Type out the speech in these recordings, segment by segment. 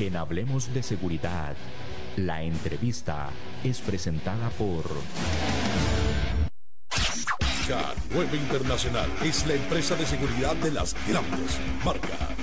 En Hablemos de Seguridad, la entrevista es presentada por... K9 Internacional es la empresa de seguridad de las grandes marcas.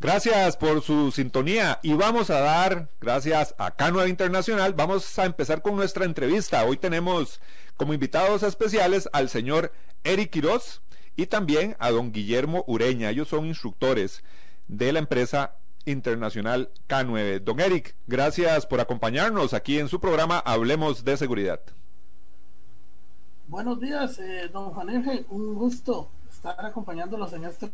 Gracias por su sintonía y vamos a dar, gracias a K9 Internacional, vamos a empezar con nuestra entrevista. Hoy tenemos como invitados especiales al señor Eric Quiroz y también a don Guillermo Ureña. Ellos son instructores de la empresa internacional K9. Don Eric, gracias por acompañarnos aquí en su programa Hablemos de Seguridad. Buenos días, eh, don Juan un gusto estar acompañándolos en este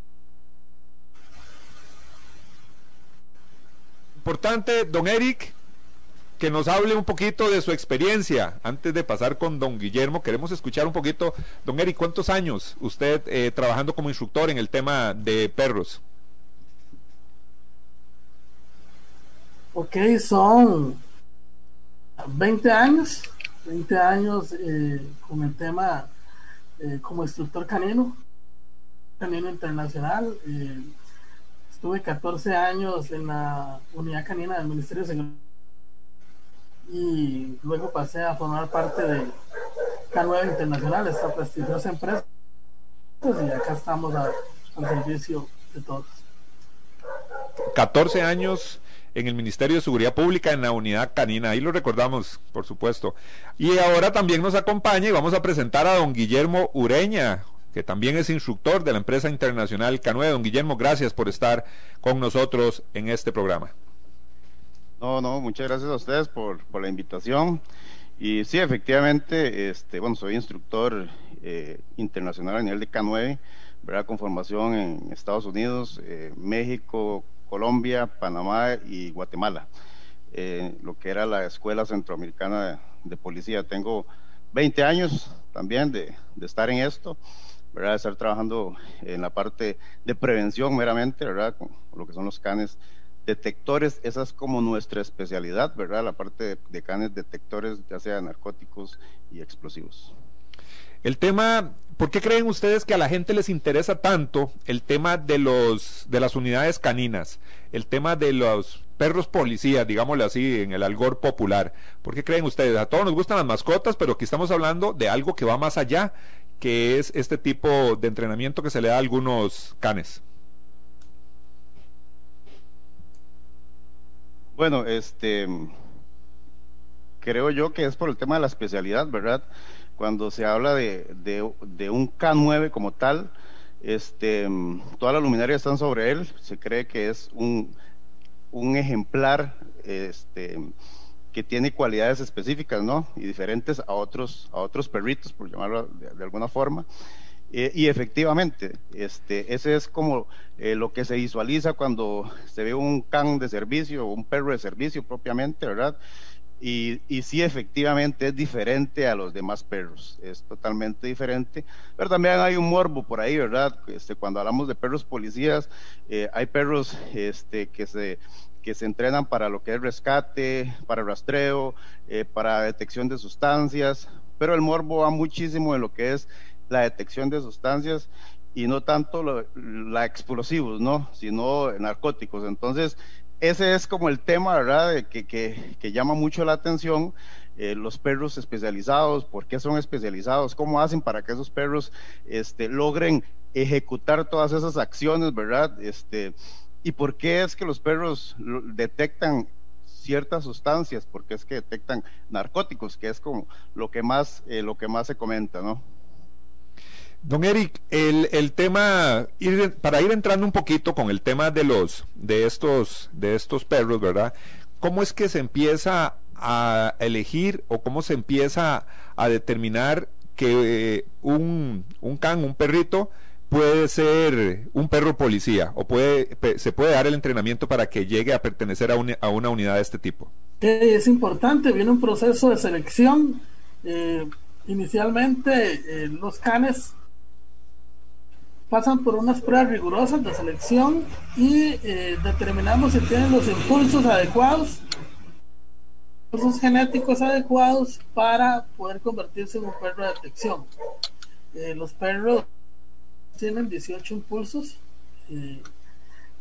importante, don Eric, que nos hable un poquito de su experiencia. Antes de pasar con don Guillermo, queremos escuchar un poquito, don Eric, ¿cuántos años usted eh, trabajando como instructor en el tema de perros? Ok, son 20 años, 20 años eh, con el tema eh, como instructor canino, canino internacional. Estuve 14 años en la unidad canina del Ministerio de Seguridad y luego pasé a formar parte de K9 Internacional, esta prestigiosa empresa. Y acá estamos al servicio de todos. 14 años en el Ministerio de Seguridad Pública en la unidad canina. Ahí lo recordamos, por supuesto. Y ahora también nos acompaña y vamos a presentar a don Guillermo Ureña, que también es instructor de la empresa internacional K9. Don Guillermo, gracias por estar con nosotros en este programa. No, no, muchas gracias a ustedes por, la invitación. Y sí, efectivamente, este, bueno, soy instructor eh, internacional a nivel de K9, ¿verdad? Con formación en Estados Unidos, eh, México, Colombia, Panamá y Guatemala, eh, lo que era la Escuela Centroamericana de, Policía. Tengo 20 años también de, estar en esto, ¿verdad? estar trabajando en la parte de prevención meramente, ¿verdad? con lo que son los canes detectores, esa es como nuestra especialidad, ¿verdad? La parte de, canes detectores, ya sea narcóticos y explosivos. El tema, ¿por qué creen ustedes que a la gente les interesa tanto el tema de los de las unidades caninas, el tema de los perros policías, digámosle así, en el algor popular? ¿Por qué creen ustedes? A todos nos gustan las mascotas, pero aquí estamos hablando de algo que va más allá, que es este tipo de entrenamiento que se le da a algunos canes. Bueno, este creo yo que es por el tema de la especialidad, ¿verdad? cuando se habla de, de, un K9 como tal, este, todas las luminarias están sobre él, se cree que es un, un ejemplar este, que tiene cualidades específicas, ¿no? Y diferentes a otros, a otros perritos, por llamarlo de, alguna forma. Eh, y efectivamente, este, ese es como eh, lo que se visualiza cuando se ve un can de servicio, un perro de servicio propiamente, ¿verdad? Y, y, sí, efectivamente es diferente a los demás perros, es totalmente diferente, pero también hay un morbo por ahí, ¿verdad? Este, cuando hablamos de perros policías, eh, hay perros este, que, se, que se entrenan para lo que es rescate, para rastreo, eh, para detección de sustancias, pero el morbo va muchísimo en lo que es la detección de sustancias y no tanto la explosivos, ¿no? Sino narcóticos. Entonces, ese es como el tema, ¿verdad?, que, que, llama mucho la atención. Eh, los perros especializados, por qué son especializados, cómo hacen para que esos perros este, logren ejecutar todas esas acciones, ¿verdad? Este, y por qué es que los perros detectan ciertas sustancias, porque es que detectan narcóticos, que es como lo que más, eh, lo que más se comenta, ¿no? Don Eric, el, el tema, para ir entrando un poquito con el tema de los, de estos, de estos perros, ¿verdad? ¿Cómo es que se empieza a elegir o cómo se empieza a determinar que eh, un, un can, un perrito, puede ser un perro policía o puede, se puede dar el entrenamiento para que llegue a pertenecer a, a una unidad de este tipo? es importante, viene un proceso de selección. Eh, inicialmente los canes pasan por unas pruebas rigurosas de selección y determinamos si tienen los impulsos adecuados impulsos genéticos adecuados para poder convertirse en un perro de detección. Eh, los perros tienen 18 impulsos, eh,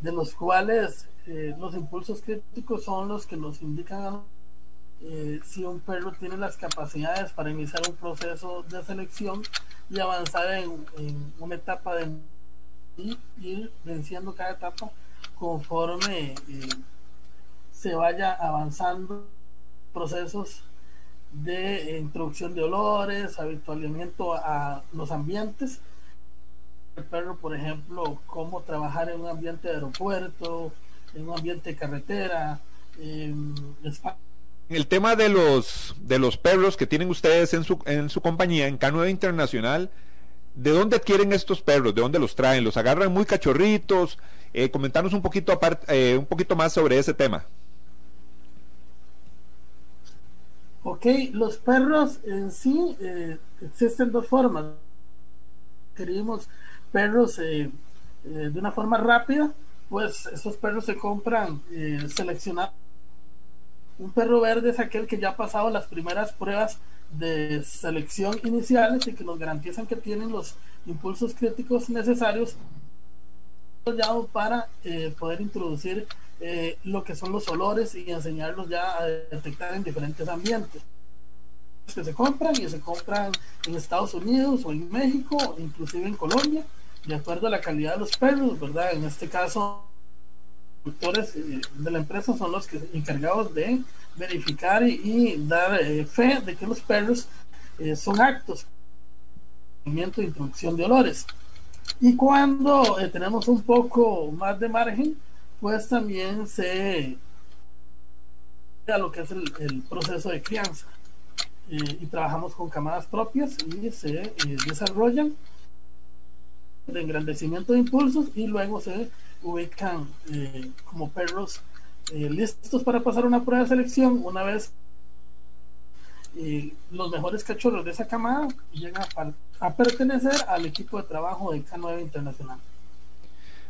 de los cuales eh, los impulsos críticos son los que nos indican si un perro tiene las capacidades para iniciar un proceso de selección y avanzar en, una etapa de ir venciendo cada etapa conforme se vaya avanzando procesos de introducción de olores, habitualamiento a los ambientes. El perro, por ejemplo, cómo trabajar en un ambiente de aeropuerto, en un ambiente de carretera. En el tema de los de los perros que tienen ustedes en su en su compañía en Canoa Internacional, ¿de dónde adquieren estos perros? ¿De dónde los traen? ¿Los agarran muy cachorritos? Eh, comentarnos un poquito aparte, eh, un poquito más sobre ese tema. Ok, los perros en sí eh, existen dos formas. Queríamos perros eh, eh, de una forma rápida, pues esos perros se compran seleccionados. Un perro verde es aquel que ya ha pasado las primeras pruebas de selección iniciales y que nos garantizan que tienen los impulsos críticos necesarios para poder introducir eh, lo que son los olores y enseñarlos ya a detectar en diferentes ambientes que se compran y se compran en Estados Unidos o en México, inclusive en Colombia, de acuerdo a la calidad de los perros, ¿verdad? En este caso, los productores eh, de la empresa son los que encargados de verificar y, dar eh, fe de que los perros son actos de introducción de olores. Y cuando tenemos un poco más de margen, pues también se a lo que es el, proceso de crianza eh, y trabajamos con camadas propias y se eh, desarrollan de engrandecimiento de impulsos y luego se ubican eh, como perros listos para pasar una prueba de selección una vez los mejores cachorros de esa camada llegan a, pertenecer al equipo de trabajo de K9 Internacional.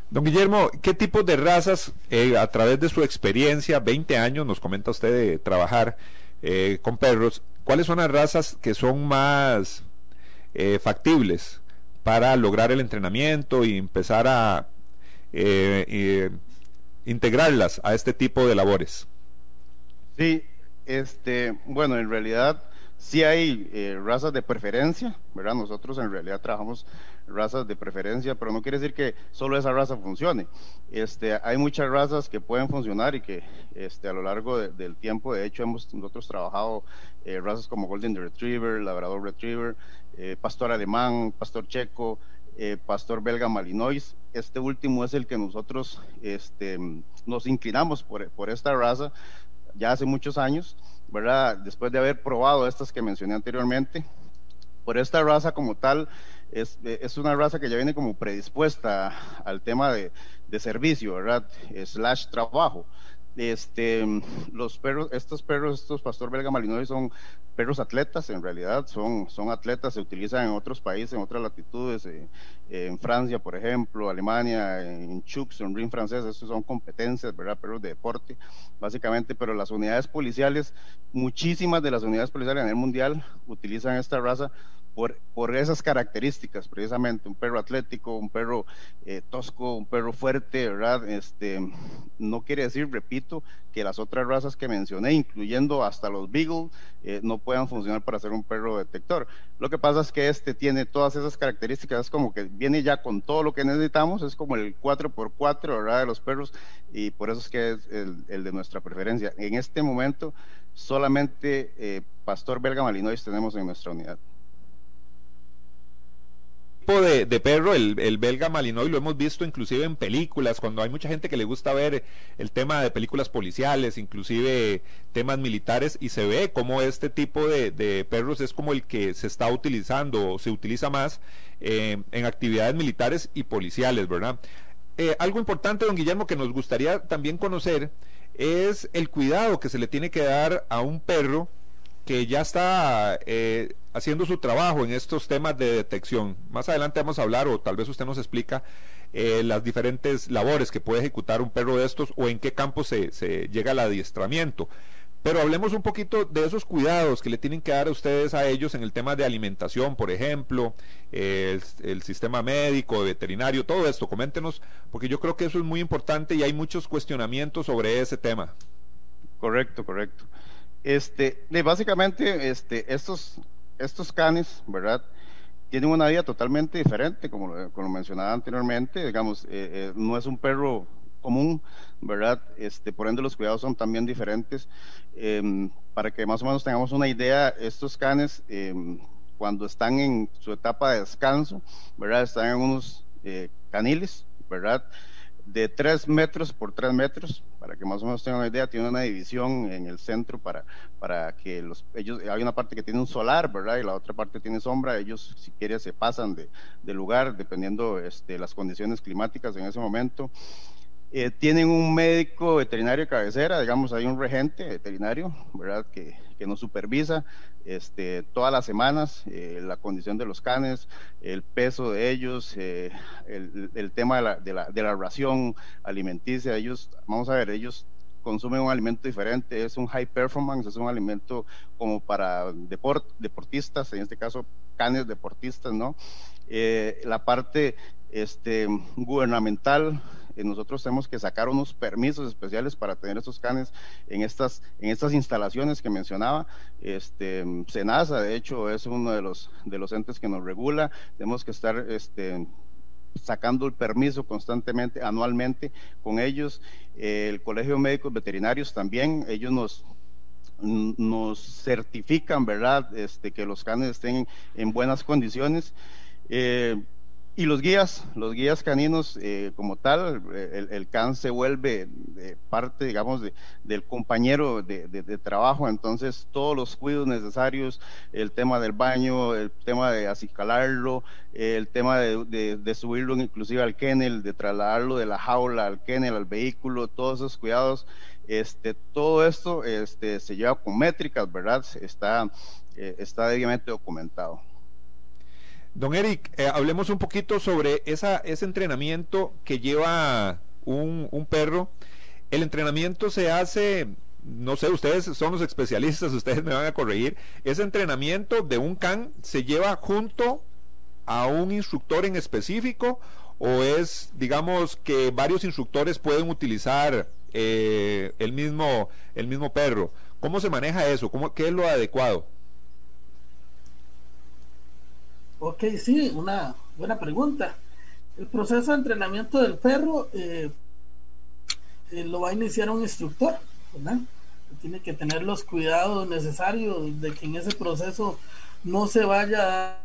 Don Guillermo, ¿qué tipo de razas, eh, a través de su experiencia, 20 años, nos comenta usted de trabajar eh, con perros, cuáles son las razas que son más eh, factibles para lograr el entrenamiento y empezar a integrarlas a este tipo de labores? Sí, este, bueno, en realidad sí hay razas de preferencia, ¿verdad? Nosotros en realidad trabajamos razas de preferencia, pero no quiere decir que solo esa raza funcione. Este, hay muchas razas que pueden funcionar y que este, a lo largo del tiempo, de hecho, hemos nosotros trabajado eh, razas como Golden Retriever, Labrador Retriever, eh, Pastor Alemán, Pastor Checo, eh, Pastor Belga Malinois. Este último es el que nosotros este, nos inclinamos por, por esta raza ya hace muchos años, ¿verdad? Después de haber probado estas que mencioné anteriormente, por esta raza como tal, es, es, una raza que ya viene como predispuesta al tema de, de servicio, ¿verdad? Slash trabajo. Este, los perros, estos perros, estos pastor belga malinois son perros atletas, en realidad son, son atletas, se utilizan en otros países, en otras latitudes, eh, en Francia, por ejemplo, Alemania, en Chux, en Ring francés, estos son competencias, ¿verdad? Perros de deporte, básicamente, pero las unidades policiales, muchísimas de las unidades policiales a nivel mundial utilizan esta raza por, por, esas características, precisamente, un perro atlético, un perro eh, tosco, un perro fuerte, ¿verdad? Este, no quiere decir, repito, que las otras razas que mencioné, incluyendo hasta los Beagle, eh, no puedan funcionar para ser un perro detector. Lo que pasa es que este tiene todas esas características, es como que viene ya con todo lo que necesitamos, es como el 4x4, ¿verdad? De los perros, y por eso es que es el, de nuestra preferencia. En este momento, solamente eh, Pastor Belga Malinois tenemos en nuestra unidad tipo de, perro, el, el, belga malinois, lo hemos visto inclusive en películas, cuando hay mucha gente que le gusta ver el tema de películas policiales, inclusive temas militares, y se ve como este tipo de, perros es como el que se está utilizando o se utiliza más eh, en actividades militares y policiales, ¿verdad? Eh, algo importante, don Guillermo, que nos gustaría también conocer es el cuidado que se le tiene que dar a un perro que ya está eh, haciendo su trabajo en estos temas de detección. Más adelante vamos a hablar, o tal vez usted nos explica, eh, las diferentes labores que puede ejecutar un perro de estos o en qué campo se, llega al adiestramiento. Pero hablemos un poquito de esos cuidados que le tienen que dar a ustedes a ellos en el tema de alimentación, por ejemplo, el, el, sistema médico, veterinario, todo esto. Coméntenos, porque yo creo que eso es muy importante y hay muchos cuestionamientos sobre ese tema. Correcto, correcto. Este, básicamente, este, estos, estos canes, ¿verdad? Tienen una vida totalmente diferente, como, como mencionaba anteriormente. Digamos, eh, eh, no es un perro común, ¿verdad? Este, por ende, los cuidados son también diferentes. Em, para que más o menos tengamos una idea, estos canes, em, cuando están en su etapa de descanso, ¿verdad? Están en unos eh, caniles, ¿verdad? de 3 metros por 3 metros, para que más o menos tengan una idea, tiene una división en el centro para, para que los, ellos, hay una parte que tiene un solar, ¿verdad? Y la otra parte tiene sombra, ellos si quieren se pasan de, de lugar dependiendo este, las condiciones climáticas en ese momento. Eh, tienen un médico veterinario cabecera, digamos, hay un regente veterinario, ¿verdad? Que, que nos supervisa este, todas las semanas eh, la condición de los canes, el peso de ellos, eh, el, tema de la, de, la, de la ración alimenticia. Ellos, vamos a ver, ellos consumen un alimento diferente, es un high performance, es un alimento como para deport, deportistas, en este caso canes deportistas, ¿no? Eh, la parte este, gubernamental, eh, nosotros tenemos que sacar unos permisos especiales para tener estos canes en estas, en estas instalaciones que mencionaba. Este, SENASA, de hecho, es uno de los, de los entes que nos regula. Tenemos que estar este, sacando el permiso constantemente, anualmente con ellos. el Colegio de Médicos Veterinarios también, ellos nos nos certifican, ¿verdad?, este, que los canes estén en buenas condiciones. Eh, y los guías, los guías caninos eh, como tal, el, el, can se vuelve eh, parte, digamos, de, del compañero de, trabajo, entonces todos los cuidados necesarios, el tema del baño, el tema de acicalarlo, el tema de, subirlo inclusive al kennel, de trasladarlo de la jaula al kennel, al vehículo, todos esos cuidados, este, todo esto este, se lleva con métricas, ¿verdad? Está, eh, está debidamente documentado. Don Eric, eh, hablemos un poquito sobre esa, ese entrenamiento que lleva un, un, perro. El entrenamiento se hace, no sé, ustedes son los especialistas, ustedes me van a corregir. Ese entrenamiento de un can se lleva junto a un instructor en específico o es, digamos, que varios instructores pueden utilizar eh, el, mismo, el mismo perro. ¿Cómo se maneja eso? ¿Cómo, ¿Qué es lo adecuado? Ok, sí, una buena pregunta. El proceso de entrenamiento del perro eh, eh, lo va a iniciar un instructor, ¿verdad? Tiene que tener los cuidados necesarios de que en ese proceso no se vaya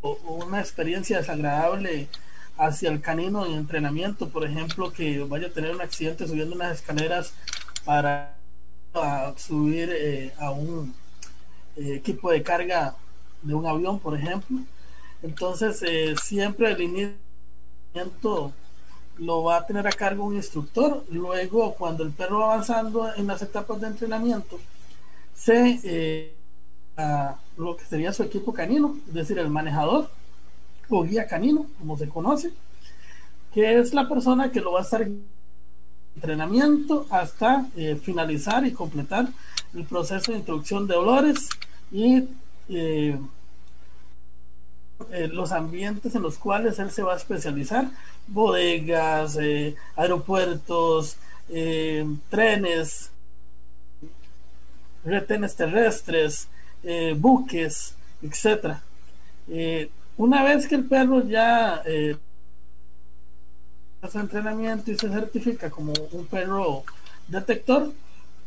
o, una experiencia desagradable hacia el canino en entrenamiento, por ejemplo, que vaya a tener un accidente subiendo unas escaleras para subir eh, a un equipo de carga de un avión, por ejemplo. Entonces, eh, siempre el iniciamiento lo va a tener a cargo un instructor. Luego, cuando el perro va avanzando en las etapas de entrenamiento, se eh, lo que sería su equipo canino, es decir, el manejador o guía canino, como se conoce, que es la persona que lo va a estar entrenamiento hasta eh, finalizar y completar el proceso de introducción de olores y eh, los ambientes en los cuales él se va a especializar, bodegas, eh, aeropuertos, eh, trenes, retenes terrestres, buques, etcétera. una vez que el perro ya hace entrenamiento y se certifica como un perro detector,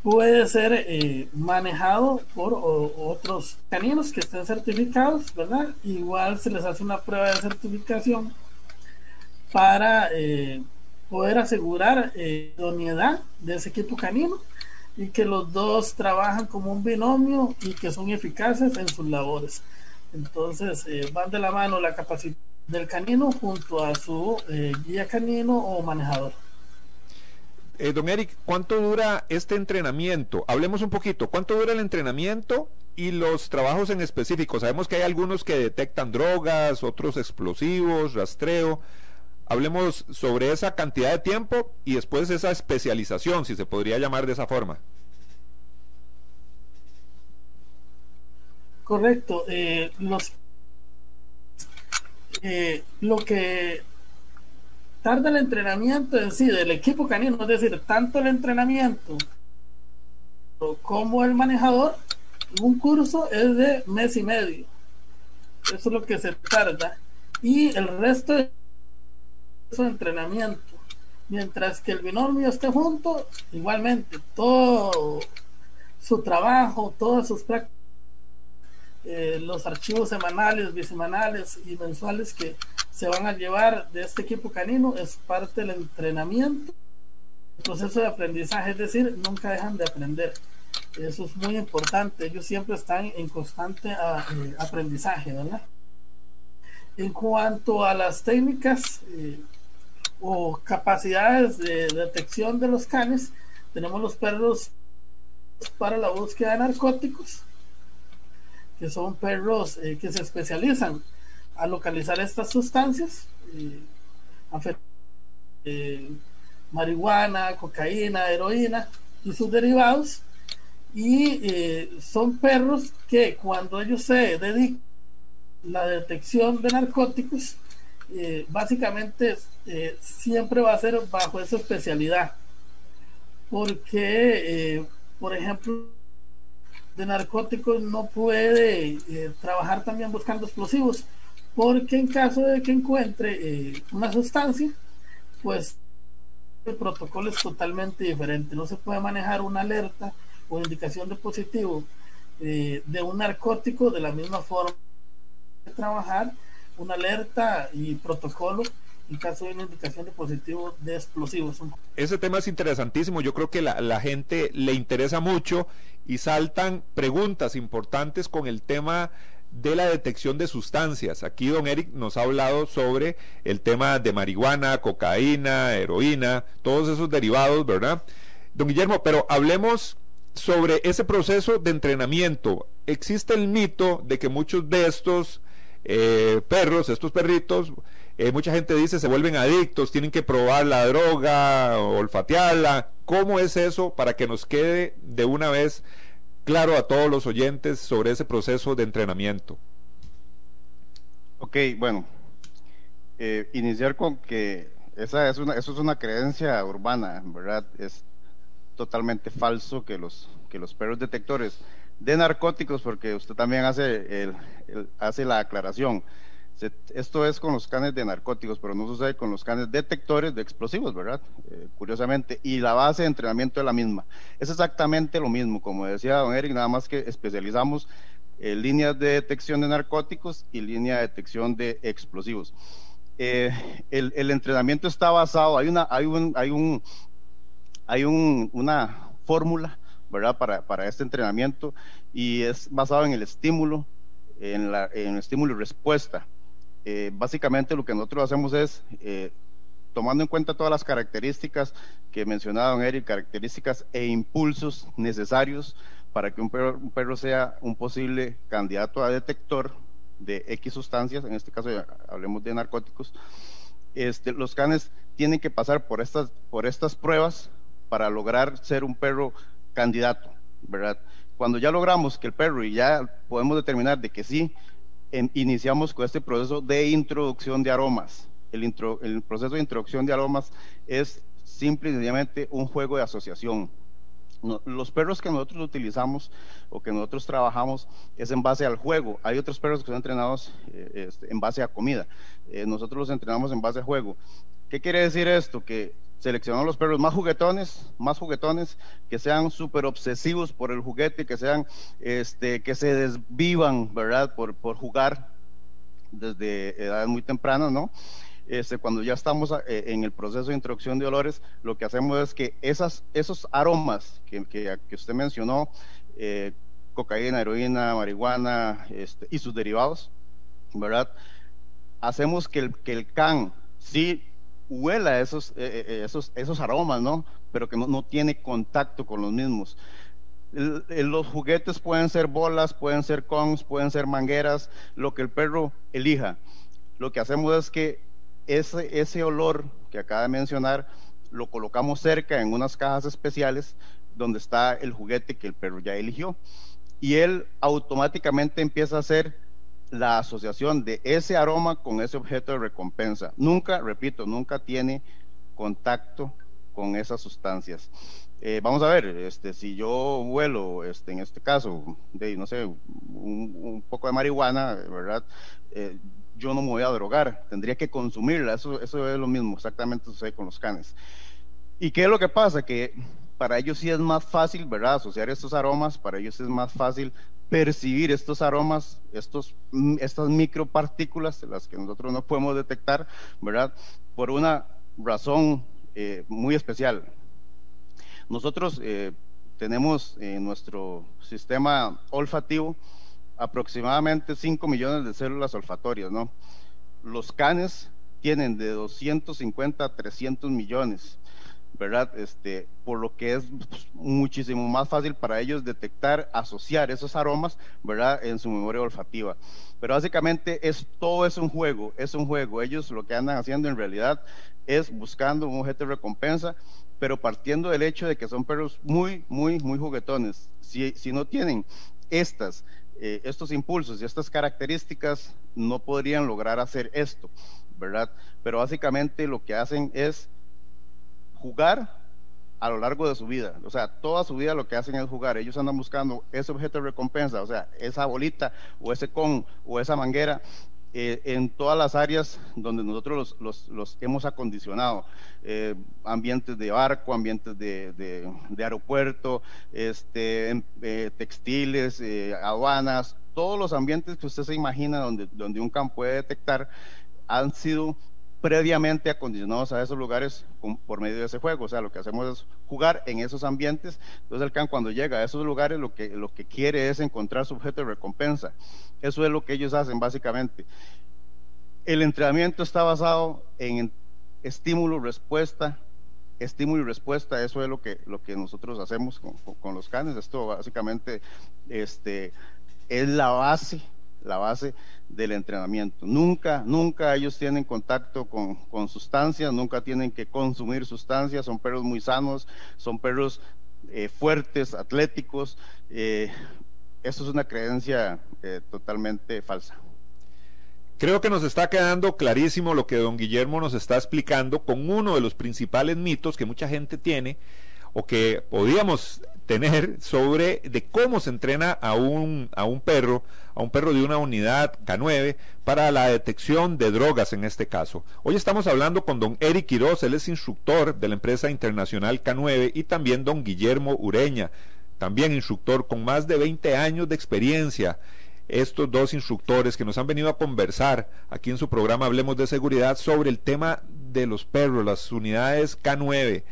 puede ser eh, manejado por otros caninos que estén certificados, ¿verdad? Igual se les hace una prueba de certificación para eh, poder asegurar eh, idoneidad de ese equipo canino y que los dos trabajan como un binomio y que son eficaces en sus labores. Entonces eh, van de la mano la capacidad del canino junto a su guía canino o manejador. Eh, don Eric, ¿cuánto dura este entrenamiento? Hablemos un poquito, ¿cuánto dura el entrenamiento y los trabajos en específico? Sabemos que hay algunos que detectan drogas, otros explosivos, rastreo. Hablemos sobre esa cantidad de tiempo y después esa especialización, si se podría llamar de esa forma. Correcto. Eh, eh, lo que tarda el entrenamiento en sí del equipo canino, es decir, tanto el entrenamiento como el manejador, un curso es de mes y medio. Eso es lo que se tarda. Y el resto de su entrenamiento. Mientras que el binomio esté junto, igualmente, todo su trabajo, todas sus prácticas, eh, los archivos semanales, bisemanales y mensuales que se van a llevar de este equipo canino es parte del entrenamiento, el proceso de aprendizaje, es decir, nunca dejan de aprender. Eso es muy importante, ellos siempre están en constante ah, eh, aprendizaje, ¿verdad? En cuanto a las técnicas eh, o capacidades de detección de los canes, tenemos los perros para la búsqueda de narcóticos, que son perros eh, que se especializan a localizar estas sustancias, eh, eh, marihuana, cocaína, heroína y sus derivados, y eh, son perros que cuando ellos se dedican a la detección de narcóticos, básicamente siempre va a ser bajo esa especialidad, porque, por ejemplo, de narcóticos no puede trabajar también buscando explosivos, porque en caso de que encuentre eh, una sustancia, pues el protocolo es totalmente diferente. No se puede manejar una alerta o indicación de positivo eh, de un narcótico de la misma forma de trabajar una alerta y protocolo en caso de una indicación de positivo de explosivos. Ese tema es interesantísimo, yo creo que la, la gente le interesa mucho y saltan preguntas importantes con el tema de la detección de sustancias. Aquí don Eric nos ha hablado sobre el tema de marihuana, cocaína, heroína, todos esos derivados, ¿verdad? Don Guillermo, pero hablemos sobre ese proceso de entrenamiento. Existe el mito de que muchos de estos eh, perros, estos perritos, eh, mucha gente dice se vuelven adictos, tienen que probar la droga, olfatearla. ¿Cómo es eso para que nos quede de una vez claro a todos los oyentes sobre ese proceso de entrenamiento? Ok, bueno, eh, iniciar con que esa es una, eso es una creencia urbana, ¿verdad? Es totalmente falso que los, que los perros detectores de narcóticos, porque usted también hace, el, hace la aclaración, esto es con los canes de narcóticos, pero no sucede con los canes detectores de explosivos, ¿verdad? Eh, curiosamente, y la base de entrenamiento es la misma. Es exactamente lo mismo, como decía don Eric, nada más que especializamos en eh, líneas de detección de narcóticos y línea de detección de explosivos. Eh, el, entrenamiento está basado, hay una, hay un, hay un, hay un, una fórmula, ¿verdad? Para, este entrenamiento y es basado en el estímulo, en, en el estímulo y respuesta. Eh, básicamente lo que nosotros hacemos es, eh, tomando en cuenta todas las características que mencionaba Eric, características e impulsos necesarios para que un perro, un perro sea un posible candidato a detector de X sustancias, en este caso hablemos de narcóticos, este, los canes tienen que pasar por estas, por estas pruebas para lograr ser un perro candidato, ¿verdad? Cuando ya logramos que el perro y ya podemos determinar de que sí, iniciamos con este proceso de introducción de aromas. El, proceso de introducción de aromas es simple y sencillamente un juego de asociación. los perros que nosotros utilizamos o que nosotros trabajamos es en base al juego. Hay otros perros que son entrenados eh, este, en base a comida. Eh, nosotros los entrenamos en base a juego. ¿Qué quiere decir esto? Que seleccionamos los perros más juguetones, más juguetones, que sean súper obsesivos por el juguete, que sean, este, que se desvivan, ¿verdad? Por, por jugar desde edades muy tempranas, ¿no? Este, cuando ya estamos eh, en el proceso de introducción de olores, lo que hacemos es que esas, esos aromas que, que, usted mencionó, eh, cocaína, heroína, marihuana este, y sus derivados, ¿verdad? Hacemos que el, que el can sí huela esos, eh, eh, esos, esos aromas, ¿no? Pero que no, tiene contacto con los mismos. los juguetes pueden ser bolas, pueden ser cons, pueden ser mangueras, lo que el perro elija. Lo que hacemos es que ese, ese olor que acaba de mencionar lo colocamos cerca en unas cajas especiales donde está el juguete que el perro ya eligió. Y él automáticamente empieza a hacer la asociación de ese aroma con ese objeto de recompensa. Nunca, repito, nunca tiene contacto con esas sustancias. Eh, vamos a ver, este, si yo vuelo, este, en este caso, de, no sé, un, poco de marihuana, ¿verdad? Eh, yo no me voy a drogar, tendría que consumirla, eso, eso es lo mismo, exactamente sucede con los canes. ¿Y qué es lo que pasa? Que para ellos sí es más fácil, ¿verdad? Asociar estos aromas, para ellos es más fácil percibir estos aromas, estos, mm, estas micropartículas, las que nosotros no podemos detectar, ¿verdad? Por una razón eh, muy especial. Nosotros eh, tenemos en nuestro sistema olfativo aproximadamente 5 millones de células olfatorias, ¿no? Los canes tienen de 250 a 300 millones. ¿Verdad? Este, por lo que es muchísimo más fácil para ellos detectar, asociar esos aromas, ¿verdad? En su memoria olfativa. Pero básicamente es todo es un juego, es un juego. Ellos lo que andan haciendo en realidad es buscando un objeto de recompensa, pero partiendo del hecho de que son perros muy, muy, muy juguetones. Si, si no tienen estas, eh, estos impulsos y estas características, no podrían lograr hacer esto, ¿verdad? Pero básicamente lo que hacen es jugar a lo largo de su vida. O sea, toda su vida lo que hacen es jugar. Ellos andan buscando ese objeto de recompensa, o sea, esa bolita o ese con o esa manguera eh, en todas las áreas donde nosotros los, hemos acondicionado. Eh, ambientes de barco, ambientes de, aeropuerto, este, eh, textiles, aduanas, todos los ambientes que usted se imagina donde, donde un campo puede detectar han sido previamente acondicionados a esos lugares por medio de ese juego. O sea, lo que hacemos es jugar en esos ambientes. Entonces el can cuando llega a esos lugares lo que, lo que quiere es encontrar su objeto de recompensa. Eso es lo que ellos hacen básicamente. El entrenamiento está basado en estímulo, respuesta, estímulo y respuesta. Eso es lo que, lo que nosotros hacemos con, con los canes. Esto básicamente este, es la base la base del entrenamiento. Nunca, nunca ellos tienen contacto con, sustancias, nunca tienen que consumir sustancias, son perros muy sanos, son perros eh, fuertes, atléticos. Eh, eso es una creencia eh, totalmente falsa. Creo que nos está quedando clarísimo lo que don Guillermo nos está explicando con uno de los principales mitos que mucha gente tiene o que podíamos tener sobre de cómo se entrena a un, a un perro, a un perro de una unidad K9 para la detección de drogas en este caso. Hoy estamos hablando con don Eric Quiroz, él es instructor de la empresa internacional K9 y también don Guillermo Ureña, también instructor con más de 20 años de experiencia estos dos instructores que nos han venido a conversar aquí en su programa Hablemos de Seguridad sobre el tema de los perros, las unidades K9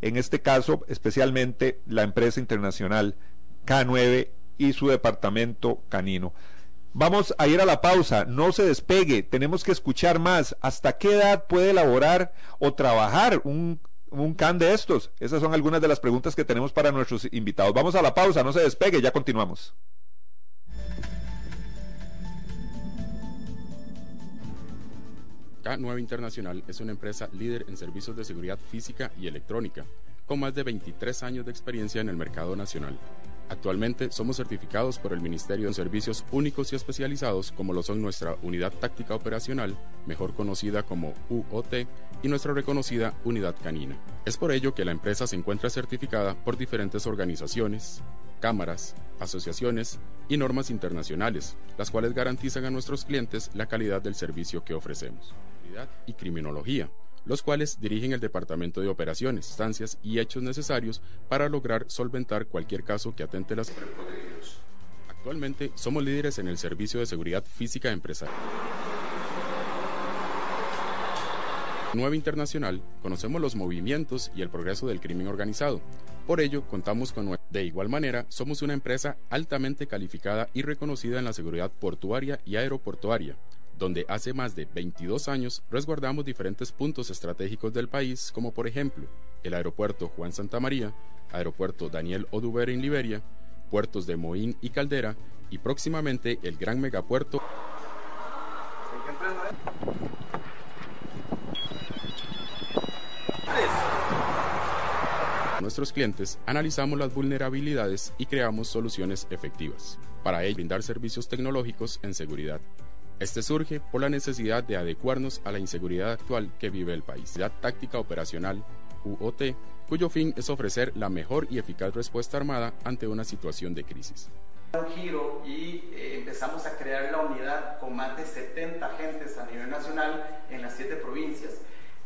en este caso especialmente la empresa internacional K9 y su departamento canino. Vamos a ir a la pausa, no se despegue, tenemos que escuchar más. ¿Hasta qué edad puede elaborar o trabajar un, un can de estos? Esas son algunas de las preguntas que tenemos para nuestros invitados. Vamos a la pausa, no se despegue, ya continuamos. K9 Internacional es una empresa líder en servicios de seguridad física y electrónica, con más de 23 años de experiencia en el mercado nacional. Actualmente somos certificados por el Ministerio en Servicios Únicos y Especializados como lo son nuestra Unidad Táctica Operacional, mejor conocida como UOT, y nuestra reconocida Unidad Canina. Es por ello que la empresa se encuentra certificada por diferentes organizaciones, cámaras, asociaciones y normas internacionales, las cuales garantizan a nuestros clientes la calidad del servicio que ofrecemos. Y criminología, los cuales dirigen el Departamento de Operaciones, instancias y hechos necesarios para lograr solventar cualquier caso que atente las Actualmente somos líderes en el servicio de seguridad física empresarial. Nueva Internacional conocemos los movimientos y el progreso del crimen organizado. Por ello, contamos con de igual manera, somos una empresa altamente calificada y reconocida en la seguridad portuaria y aeroportuaria, donde hace más de 22 años resguardamos diferentes puntos estratégicos del país, como por ejemplo el aeropuerto Juan Santa María, aeropuerto Daniel Oduber en Liberia, puertos de Moín y Caldera y próximamente el gran megapuerto. Nuestros clientes analizamos las vulnerabilidades y creamos soluciones efectivas. Para ello, brindar servicios tecnológicos en seguridad. Este surge por la necesidad de adecuarnos a la inseguridad actual que vive el país. La táctica operacional, UOT, cuyo fin es ofrecer la mejor y eficaz respuesta armada ante una situación de crisis. Un giro y eh, empezamos a crear la unidad con más de 70 agentes a nivel nacional en las siete provincias.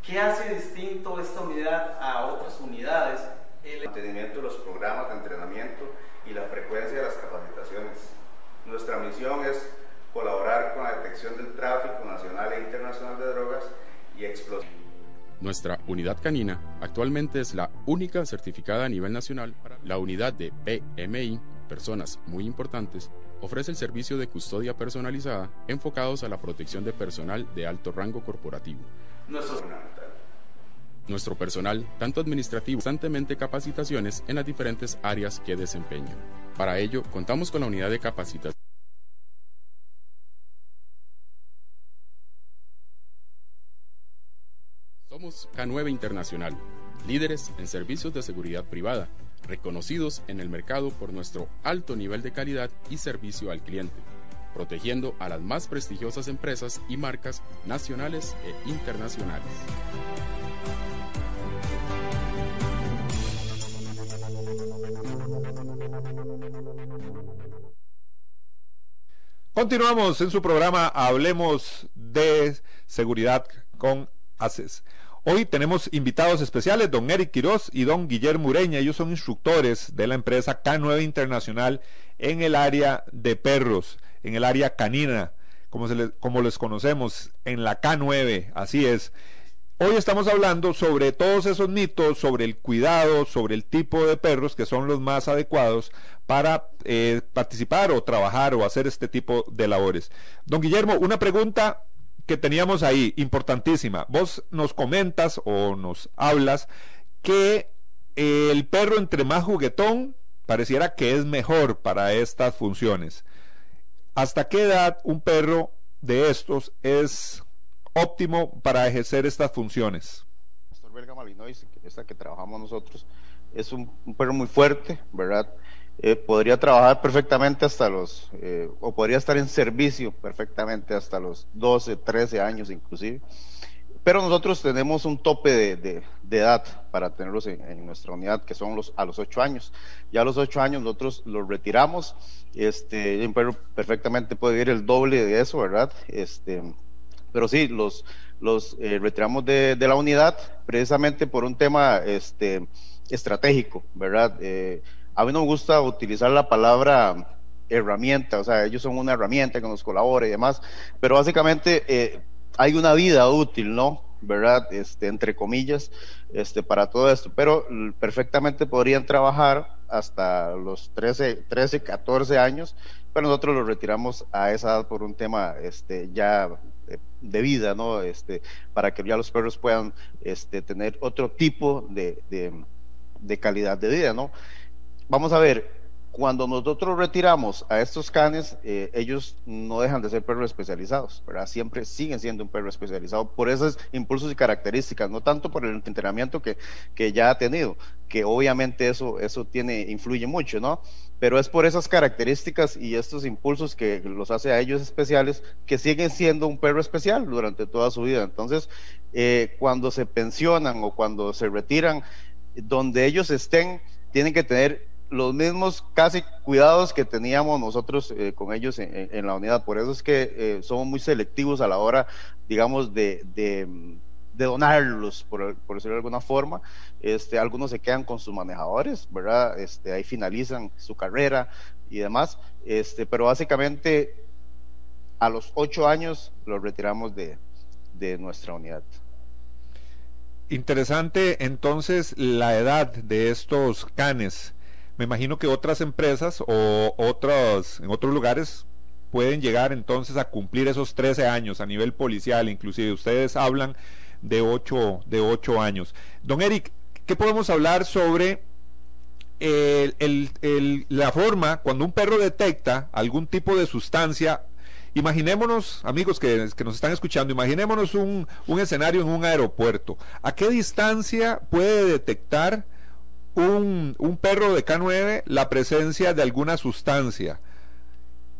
¿Qué hace distinto esta unidad a otras unidades? El mantenimiento de los programas de entrenamiento y la frecuencia de las capacitaciones. Nuestra misión es colaborar con la detección del tráfico nacional e internacional de drogas y explosivos. Nuestra unidad canina actualmente es la única certificada a nivel nacional la unidad de PMI, personas muy importantes, ofrece el servicio de custodia personalizada enfocados a la protección de personal de alto rango corporativo. Nuestro, Nuestro personal, tanto administrativo, constantemente capacitaciones en las diferentes áreas que desempeña. Para ello, contamos con la unidad de capacitación Somos K9 Internacional, líderes en servicios de seguridad privada, reconocidos en el mercado por nuestro alto nivel de calidad y servicio al cliente, protegiendo a las más prestigiosas empresas y marcas nacionales e internacionales. Continuamos en su programa Hablemos de Seguridad con ACES. Hoy tenemos invitados especiales, don Eric Quiroz y don Guillermo Ureña. Ellos son instructores de la empresa K9 Internacional en el área de perros, en el área canina, como, se les, como les conocemos, en la K9, así es. Hoy estamos hablando sobre todos esos mitos, sobre el cuidado, sobre el tipo de perros que son los más adecuados para eh, participar o trabajar o hacer este tipo de labores. Don Guillermo, una pregunta que teníamos ahí, importantísima. Vos nos comentas o nos hablas que el perro entre más juguetón pareciera que es mejor para estas funciones. ¿Hasta qué edad un perro de estos es óptimo para ejercer estas funciones? Belga Malinois, esta que trabajamos nosotros, es un, un perro muy fuerte, ¿verdad? Eh, podría trabajar perfectamente hasta los, eh, o podría estar en servicio perfectamente hasta los 12, 13 años inclusive. Pero nosotros tenemos un tope de, de, de edad para tenerlos en, en, nuestra unidad, que son los, a los 8 años. Ya a los 8 años nosotros los retiramos. Este, un perro perfectamente puede vivir el doble de eso, ¿verdad? Este, pero sí, los, los eh, retiramos de, de, la unidad precisamente por un tema este, estratégico, ¿verdad? A mí no me gusta utilizar la palabra herramienta, o sea, ellos son una herramienta que nos colabora y demás, pero básicamente eh, hay una vida útil, ¿no? ¿Verdad? Este, entre comillas, este, para todo esto, pero perfectamente podrían trabajar hasta los 13, 13 14 años, pero nosotros los retiramos a esa edad por un tema este, ya de vida, ¿no? Este, para que ya los perros puedan este, tener otro tipo de, de calidad de vida, ¿no? Vamos a ver, cuando nosotros retiramos a estos canes, eh, ellos no dejan de ser perros especializados, ¿verdad? Siempre siguen siendo un perro especializado por esos impulsos y características, no tanto por el entrenamiento que, que ya ha tenido, que obviamente eso, eso tiene, influye mucho, ¿no? Pero es por esas características y estos impulsos que los hace a ellos especiales que siguen siendo un perro especial durante toda su vida. Entonces, eh, cuando se pensionan o cuando se retiran, donde ellos estén, tienen que tener los mismos casi cuidados que teníamos nosotros eh, con ellos en, la unidad. Por eso es que eh, somos muy selectivos a la hora, digamos, de, de, de donarlos, por, por, decirlo de alguna forma. Este, algunos se quedan con sus manejadores, ¿verdad? Este, ahí finalizan su carrera y demás. Este, pero básicamente a los ocho años los retiramos de, de nuestra unidad. Interesante entonces la edad de estos canes me imagino que otras empresas o otros, en otros lugares pueden llegar entonces a cumplir esos 13 años a nivel policial, inclusive ustedes hablan de 8, de 8 años. Don Eric, ¿qué podemos hablar sobre la forma cuando un perro detecta algún tipo de sustancia Imaginémonos, amigos que, nos están escuchando, imaginémonos un, escenario en un aeropuerto. ¿A qué distancia puede detectar un, un perro de K9 la presencia de alguna sustancia?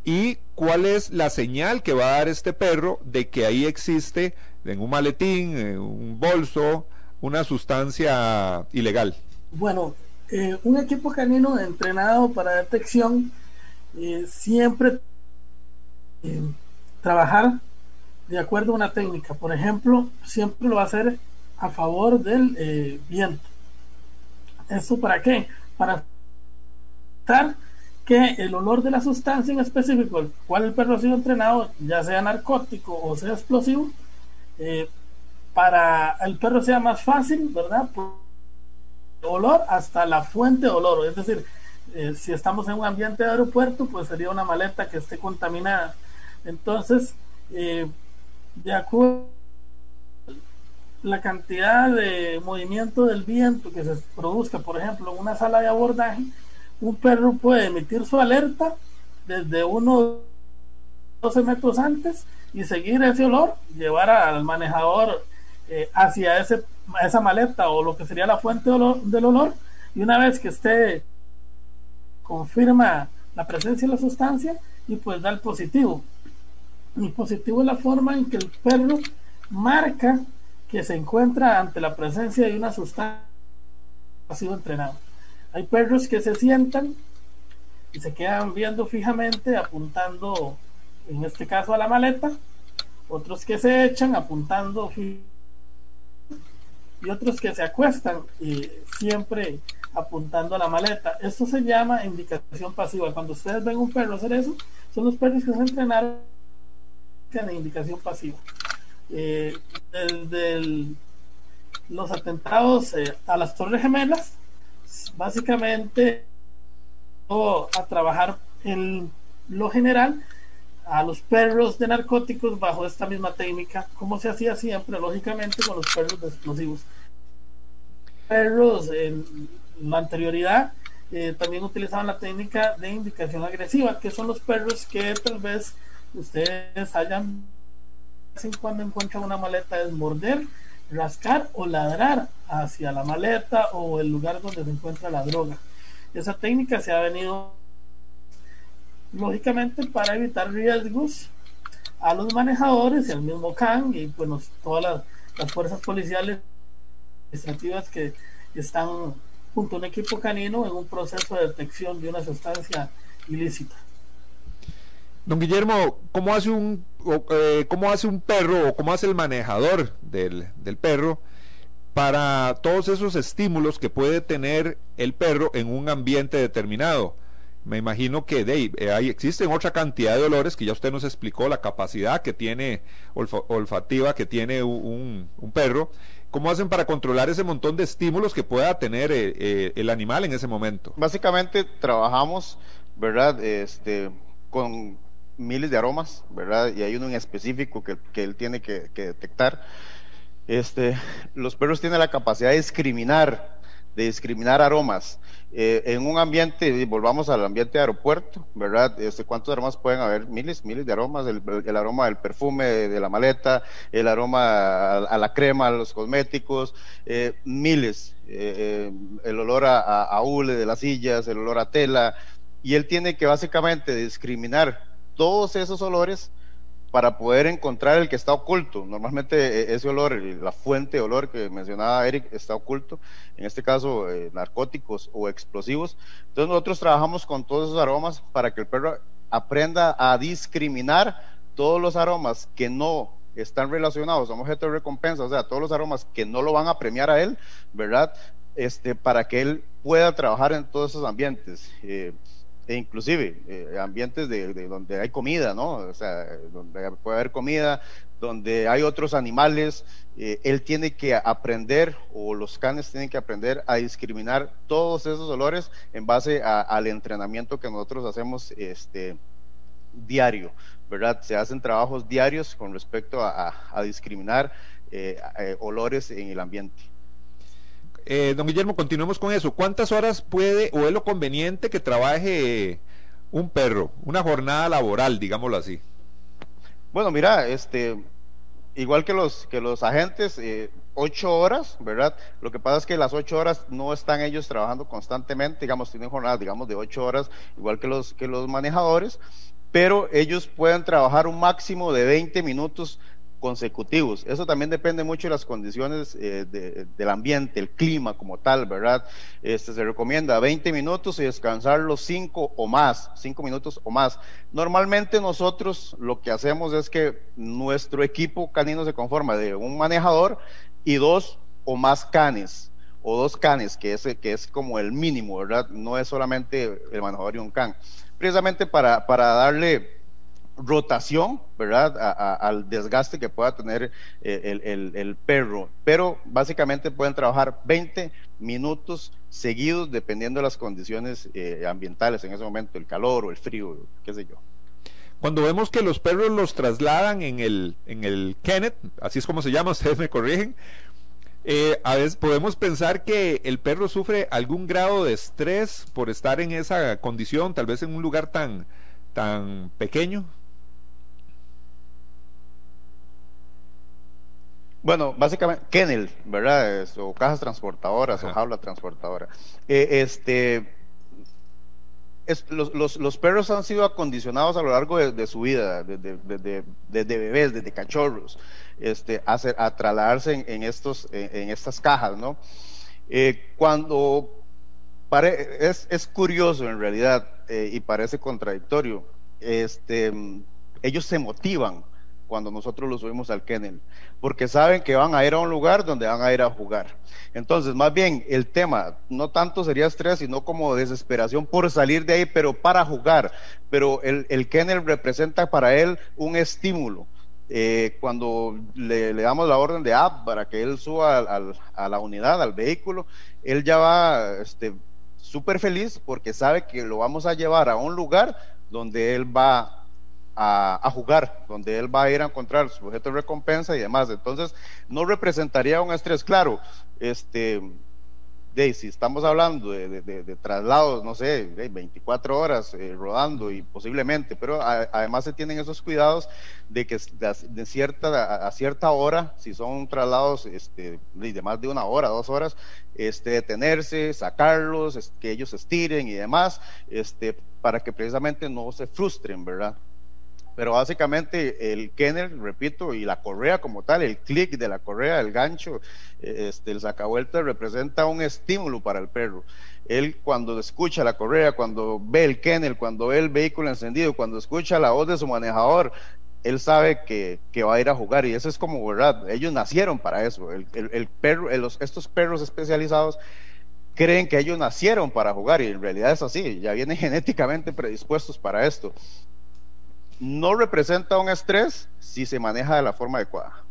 ¿Y cuál es la señal que va a dar este perro de que ahí existe en un maletín, en un bolso, una sustancia ilegal? Bueno, eh, un equipo canino entrenado para detección eh, siempre trabajar de acuerdo a una técnica. Por ejemplo, siempre lo va a hacer a favor del eh, viento. ¿Eso para qué? Para estar que el olor de la sustancia en específico, el cual el perro ha sido entrenado, ya sea narcótico o sea explosivo, eh, para el perro sea más fácil, ¿verdad? olor hasta la fuente de olor. Es decir, eh, si estamos en un ambiente de aeropuerto, pues sería una maleta que esté contaminada entonces, eh, de acuerdo la cantidad de movimiento del viento que se produzca, por ejemplo, en una sala de abordaje, un perro puede emitir su alerta desde unos 12 metros antes y seguir ese olor, llevar al manejador eh, hacia ese, esa maleta o lo que sería la fuente del olor, y una vez que esté confirma la presencia de la sustancia y pues da el positivo. El positivo es la forma en que el perro marca que se encuentra ante la presencia de una sustancia ha sido entrenado. Hay perros que se sientan y se quedan viendo fijamente, apuntando, en este caso, a la maleta, otros que se echan apuntando y otros que se acuestan y siempre apuntando a la maleta. Esto se llama indicación pasiva. Cuando ustedes ven un perro hacer eso, son los perros que se entrenaron de indicación pasiva. Eh, desde los atentados eh, a las Torres Gemelas, básicamente a trabajar en lo general a los perros de narcóticos bajo esta misma técnica, como se hacía siempre, lógicamente, con los perros de explosivos. Perros en la anterioridad eh, también utilizaban la técnica de indicación agresiva, que son los perros que tal vez ustedes hayan cuando encuentran una maleta es morder, rascar o ladrar hacia la maleta o el lugar donde se encuentra la droga. Esa técnica se ha venido lógicamente para evitar riesgos a los manejadores y al mismo CAN y bueno, todas las, las fuerzas policiales administrativas que están junto a un equipo canino en un proceso de detección de una sustancia ilícita. Don Guillermo, ¿cómo hace un, eh, cómo hace un perro o cómo hace el manejador del, perro para todos esos estímulos que puede tener el perro en un ambiente determinado? Me imagino que de, eh, ahí existen otra cantidad de olores que ya usted nos explicó, la capacidad que tiene olfativa que tiene un, perro. ¿Cómo hacen para controlar ese montón de estímulos que pueda tener eh, el animal en ese momento? Básicamente trabajamos, ¿verdad? Este, con miles de aromas, ¿verdad? Y hay uno en específico que, él tiene que, detectar. Este, los perros tienen la capacidad de discriminar, de discriminar aromas. Eh, en un ambiente, volvamos al ambiente de aeropuerto, ¿verdad? Este, ¿Cuántos aromas pueden haber? Miles, miles de aromas. El, aroma del perfume de, la maleta, el aroma a, la crema, a los cosméticos, eh, miles. Eh, el olor a, a hule de las sillas, el olor a tela. Y él tiene que básicamente discriminar todos esos olores para poder encontrar el que está oculto. Normalmente e, ese olor, la fuente de olor que mencionaba Eric, está oculto, en este caso eh, narcóticos o explosivos. Entonces nosotros trabajamos con todos esos aromas para que el perro aprenda a discriminar todos los aromas que no están relacionados a un objeto de recompensa, o sea, todos los aromas que no lo van a premiar a él, ¿verdad? Este, para que él pueda trabajar en todos esos ambientes. Eh, e inclusive eh, ambientes de, donde hay comida, ¿no? O sea, donde puede haber comida, donde hay otros animales, eh, él tiene que aprender, o los canes tienen que aprender a discriminar todos esos olores en base al entrenamiento que nosotros hacemos este, diario, ¿verdad? Se hacen trabajos diarios con respecto a, discriminar eh, eh, olores en el ambiente. Eh, don Guillermo, continuemos con eso. ¿Cuántas horas puede o es lo conveniente que trabaje un perro? Una jornada laboral, digámoslo así. Bueno, mira, este, igual que los que los agentes, eh, ocho horas, ¿verdad? Lo que pasa es que las ocho horas no están ellos trabajando constantemente, digamos, tienen jornadas, digamos, de ocho horas, igual que los que los manejadores, pero ellos pueden trabajar un máximo de 20 minutos consecutivos. Eso también depende mucho de las condiciones eh, del ambiente, el clima como tal, ¿verdad? Este, se recomienda 20 minutos y descansar los 5 o más, 5 minutos o más. Normalmente nosotros lo que hacemos es que nuestro equipo canino se conforma de un manejador y dos o más canes o dos canes, que es, que es como el mínimo, ¿verdad? No es solamente el manejador y un can. Precisamente para, para darle rotación, ¿verdad? al desgaste que pueda tener eh, el, perro. Pero básicamente pueden trabajar 20 minutos seguidos dependiendo de las condiciones eh, ambientales en ese momento, el calor o el frío, qué sé yo. Cuando vemos que los perros los trasladan en el, en el Kenneth, así es como se llama, ustedes me corrigen, eh, a veces podemos pensar que el perro sufre algún grado de estrés por estar en esa condición, tal vez en un lugar tan, tan pequeño. Bueno, básicamente, kennel, ¿verdad? o cajas transportadoras, o jaula transportadora. Eh, este, los, los, perros han sido acondicionados a lo largo de, su vida, desde, bebés, desde cachorros, este, a, a trasladarse en, estos, en, estas cajas, ¿no? Eh, cuando es, es, curioso en realidad eh, y parece contradictorio, este, ellos se motivan cuando nosotros los subimos al kennel, porque saben que van a ir a un lugar donde van a ir a jugar. Entonces, más bien, el tema no tanto sería estrés, sino como desesperación por salir de ahí, pero para jugar. Pero el, el kennel representa para él un estímulo. Eh, cuando le, damos la orden de app para que él suba a la unidad, al vehículo, él ya va este, súper feliz porque sabe que lo vamos a llevar a un lugar donde él va a, jugar, donde él va a ir a encontrar su objeto de recompensa y demás. Entonces, no representaría un estrés, claro, este, de, si estamos hablando de, traslados, no sé, de 24 horas eh, rodando y posiblemente, pero además se tienen esos cuidados de que de, cierta, a, cierta hora, si son traslados este, de más de una hora, dos horas, este, detenerse, sacarlos, que ellos estiren y demás, este, para que precisamente no se frustren, ¿verdad? Pero básicamente el kennel, repito, y la correa como tal, el clic de la correa, el gancho, eh, este, el sacavuelta representa un estímulo para el perro. Él cuando escucha la correa, cuando ve el kennel, cuando ve el vehículo encendido, cuando escucha la voz de su manejador, él sabe que, va a ir a jugar y eso es como verdad. Ellos nacieron para eso. El, perro, estos perros especializados creen que ellos nacieron para jugar y en realidad es así. Ya vienen genéticamente predispuestos para esto no representa un estrés si se maneja de la forma adecuada.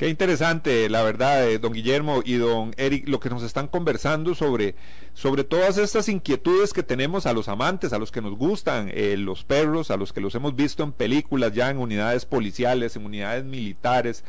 Qué interesante, la verdad, eh, don Guillermo y don Eric, lo que nos están conversando sobre, sobre todas estas inquietudes que tenemos a los amantes, a los que nos gustan eh, los perros, a los que los hemos visto en películas, ya en unidades policiales, en unidades militares,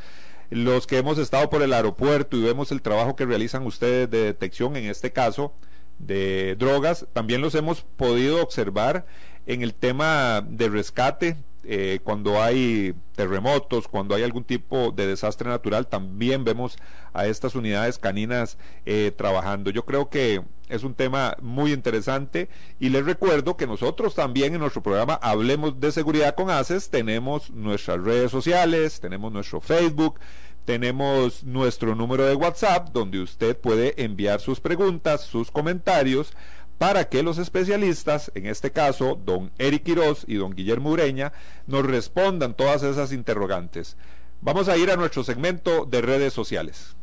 los que hemos estado por el aeropuerto y vemos el trabajo que realizan ustedes de detección, en este caso, de drogas, también los hemos podido observar en el tema de rescate, eh, cuando hay terremotos, cuando hay algún tipo de desastre natural, también vemos a estas unidades caninas eh, trabajando. Yo creo que es un tema muy interesante y les recuerdo que nosotros también en nuestro programa Hablemos de Seguridad con ACES tenemos nuestras redes sociales, tenemos nuestro Facebook, tenemos nuestro número de WhatsApp donde usted puede enviar sus preguntas, sus comentarios para que los especialistas, en este caso don Eric Quiroz y don Guillermo Ureña, nos respondan todas esas interrogantes. Vamos a ir a nuestro segmento de redes sociales.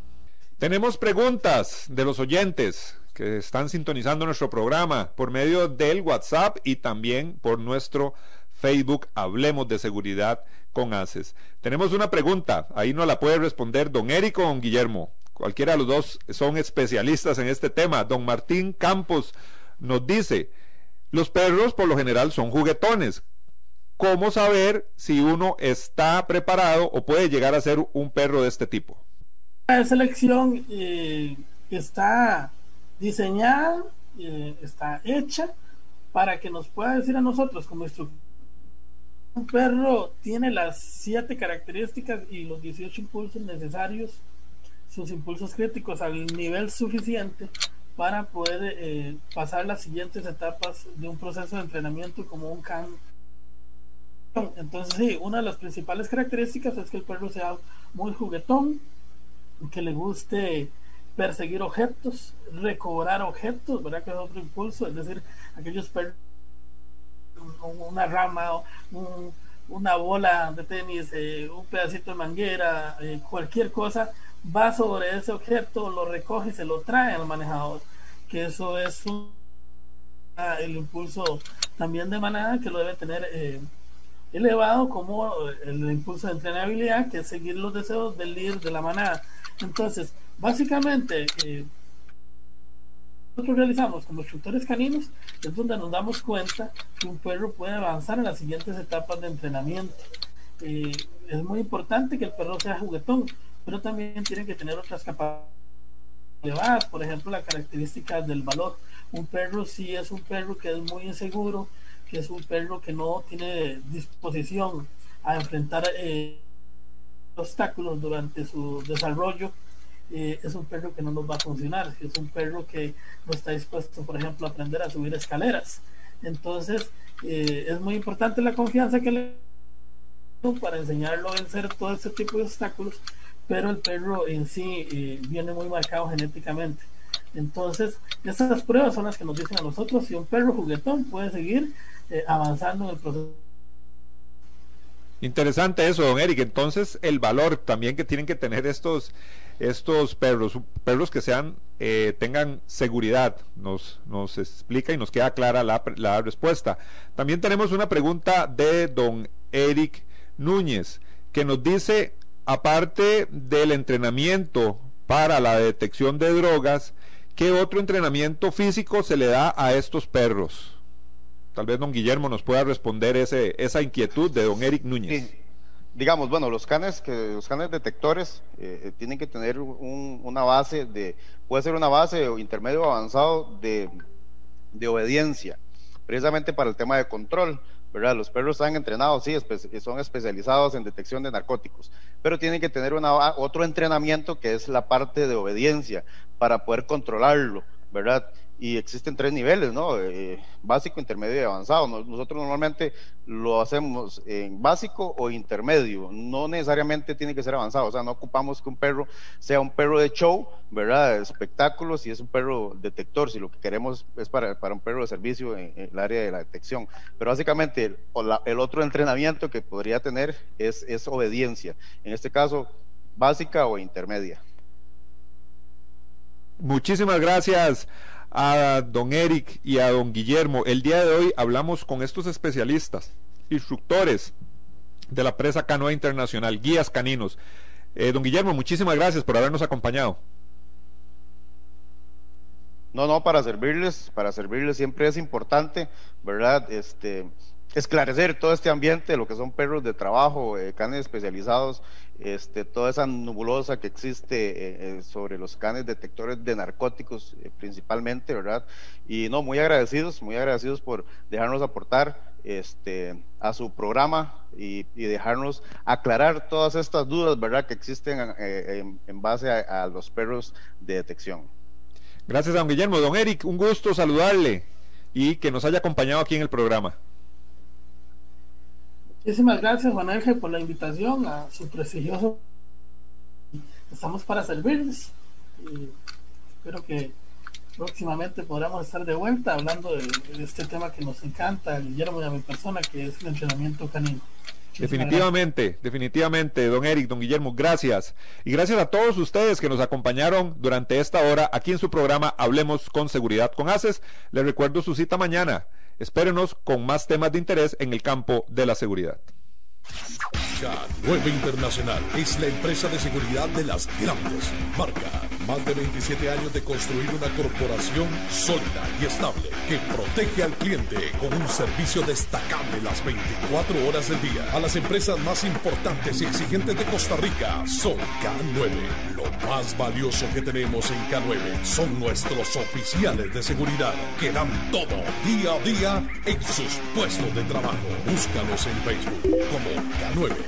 Tenemos preguntas de los oyentes que están sintonizando nuestro programa por medio del WhatsApp y también por nuestro Facebook Hablemos de Seguridad con ACES. Tenemos una pregunta, ahí no la puede responder don Eric o don Guillermo. Cualquiera de los dos son especialistas en este tema. Don Martín Campos nos dice, los perros por lo general son juguetones. cómo saber si uno está preparado o puede llegar a ser un perro de este tipo. La selección eh, está diseñada, eh, está hecha para que nos pueda decir a nosotros como instructor un perro tiene las siete características y los 18 impulsos necesarios, sus impulsos críticos al nivel suficiente para poder eh, pasar las siguientes etapas de un proceso de entrenamiento como un can. Entonces, sí, una de las principales características es que el perro sea muy juguetón, que le guste perseguir objetos, recobrar objetos, ¿verdad? Que es otro impulso, es decir, aquellos perros una rama, una bola de tenis, eh, un pedacito de manguera, eh, cualquier cosa, va sobre ese objeto, lo recoge y se lo trae al manejador. Que eso es el impulso también de manada que lo debe tener eh, elevado como el impulso de entrenabilidad, que es seguir los deseos del líder de la manada. Entonces, básicamente, nosotros realizamos como instructores caninos es donde nos damos cuenta que un perro puede avanzar en las siguientes etapas de entrenamiento. Eh, es muy importante que el perro sea juguetón, pero también tiene que tener otras capacidades por ejemplo, la característica del valor. Un perro sí es un perro que es muy inseguro, que es un perro que no tiene disposición a enfrentar eh, obstáculos durante su desarrollo eh, es un perro que no nos va a funcionar, es un perro que no está dispuesto, por ejemplo, a aprender a subir escaleras. Entonces, eh, es muy importante la confianza que le para enseñarlo a vencer todo este tipo de obstáculos, pero el perro en sí eh, viene muy marcado genéticamente. Entonces, estas pruebas son las que nos dicen a nosotros si un perro juguetón puede seguir avanzando en el proceso Interesante eso, don Eric. Entonces, el valor también que tienen que tener estos, estos perros, perros que sean, eh, tengan seguridad, nos, nos explica y nos queda clara la, la respuesta. También tenemos una pregunta de don Eric Núñez, que nos dice, aparte del entrenamiento para la detección de drogas, ¿qué otro entrenamiento físico se le da a estos perros? Tal vez don Guillermo nos pueda responder ese, esa inquietud de don Eric Núñez. Digamos, bueno, los canes, que, los canes detectores eh, eh, tienen que tener una base de, puede ser una base o intermedio avanzado de, de obediencia, precisamente para el tema de control. ¿Verdad? Los perros están entrenados, sí, son especializados en detección de narcóticos, pero tienen que tener una, otro entrenamiento que es la parte de obediencia para poder controlarlo, ¿verdad? Y existen tres niveles, ¿no? Eh, básico, intermedio y avanzado. Nosotros normalmente lo hacemos en básico o intermedio, no necesariamente tiene que ser avanzado, o sea, no ocupamos que un perro sea un perro de show, ¿verdad? Espectáculos, si es un perro detector, si lo que queremos es para, para un perro de servicio en, el área de la detección. Pero básicamente el, el otro entrenamiento que podría tener es, es obediencia, en este caso básica o intermedia. Muchísimas gracias a don Eric y a don Guillermo. El día de hoy hablamos con estos especialistas, instructores de la presa canoa internacional, guías caninos. Eh, don Guillermo, muchísimas gracias por habernos acompañado. No, no, para servirles, para servirles siempre es importante, ¿verdad? Este, esclarecer todo este ambiente, lo que son perros de trabajo, eh, canes especializados, este, toda esa nubulosa que existe eh, eh, sobre los canes detectores de narcóticos principalmente, ¿verdad? Y no, muy agradecidos, muy agradecidos por dejarnos aportar este, a su programa y, dejarnos aclarar todas estas dudas, ¿verdad?, que existen en, base a los perros de detección. Gracias, don Guillermo. Don Eric, un gusto saludarle y que nos haya acompañado aquí en el programa. Muchísimas gracias, Juan Ángel, por la invitación a su prestigioso. Estamos para servirles. Y espero que próximamente podamos estar de vuelta hablando de, este tema que nos encanta, Guillermo y a mi persona, que es el entrenamiento canino. Definitivamente, definitivamente, don Eric, don Guillermo, gracias. Y gracias a todos ustedes que nos acompañaron durante esta hora aquí en su programa Hablemos con Seguridad con ACES. Les recuerdo su cita mañana Espérenos con más temas de interés en el campo de la seguridad. K9 Internacional es la empresa de seguridad de las grandes marcas. Más de 27 años de construir una corporación sólida y estable que protege al cliente con un servicio destacable las 24 horas del día. A las empresas más importantes y exigentes de Costa Rica son K9. Lo más valioso que tenemos en K9 son nuestros oficiales de seguridad que dan todo día a día en sus puestos de trabajo. Búscanos en Facebook como K9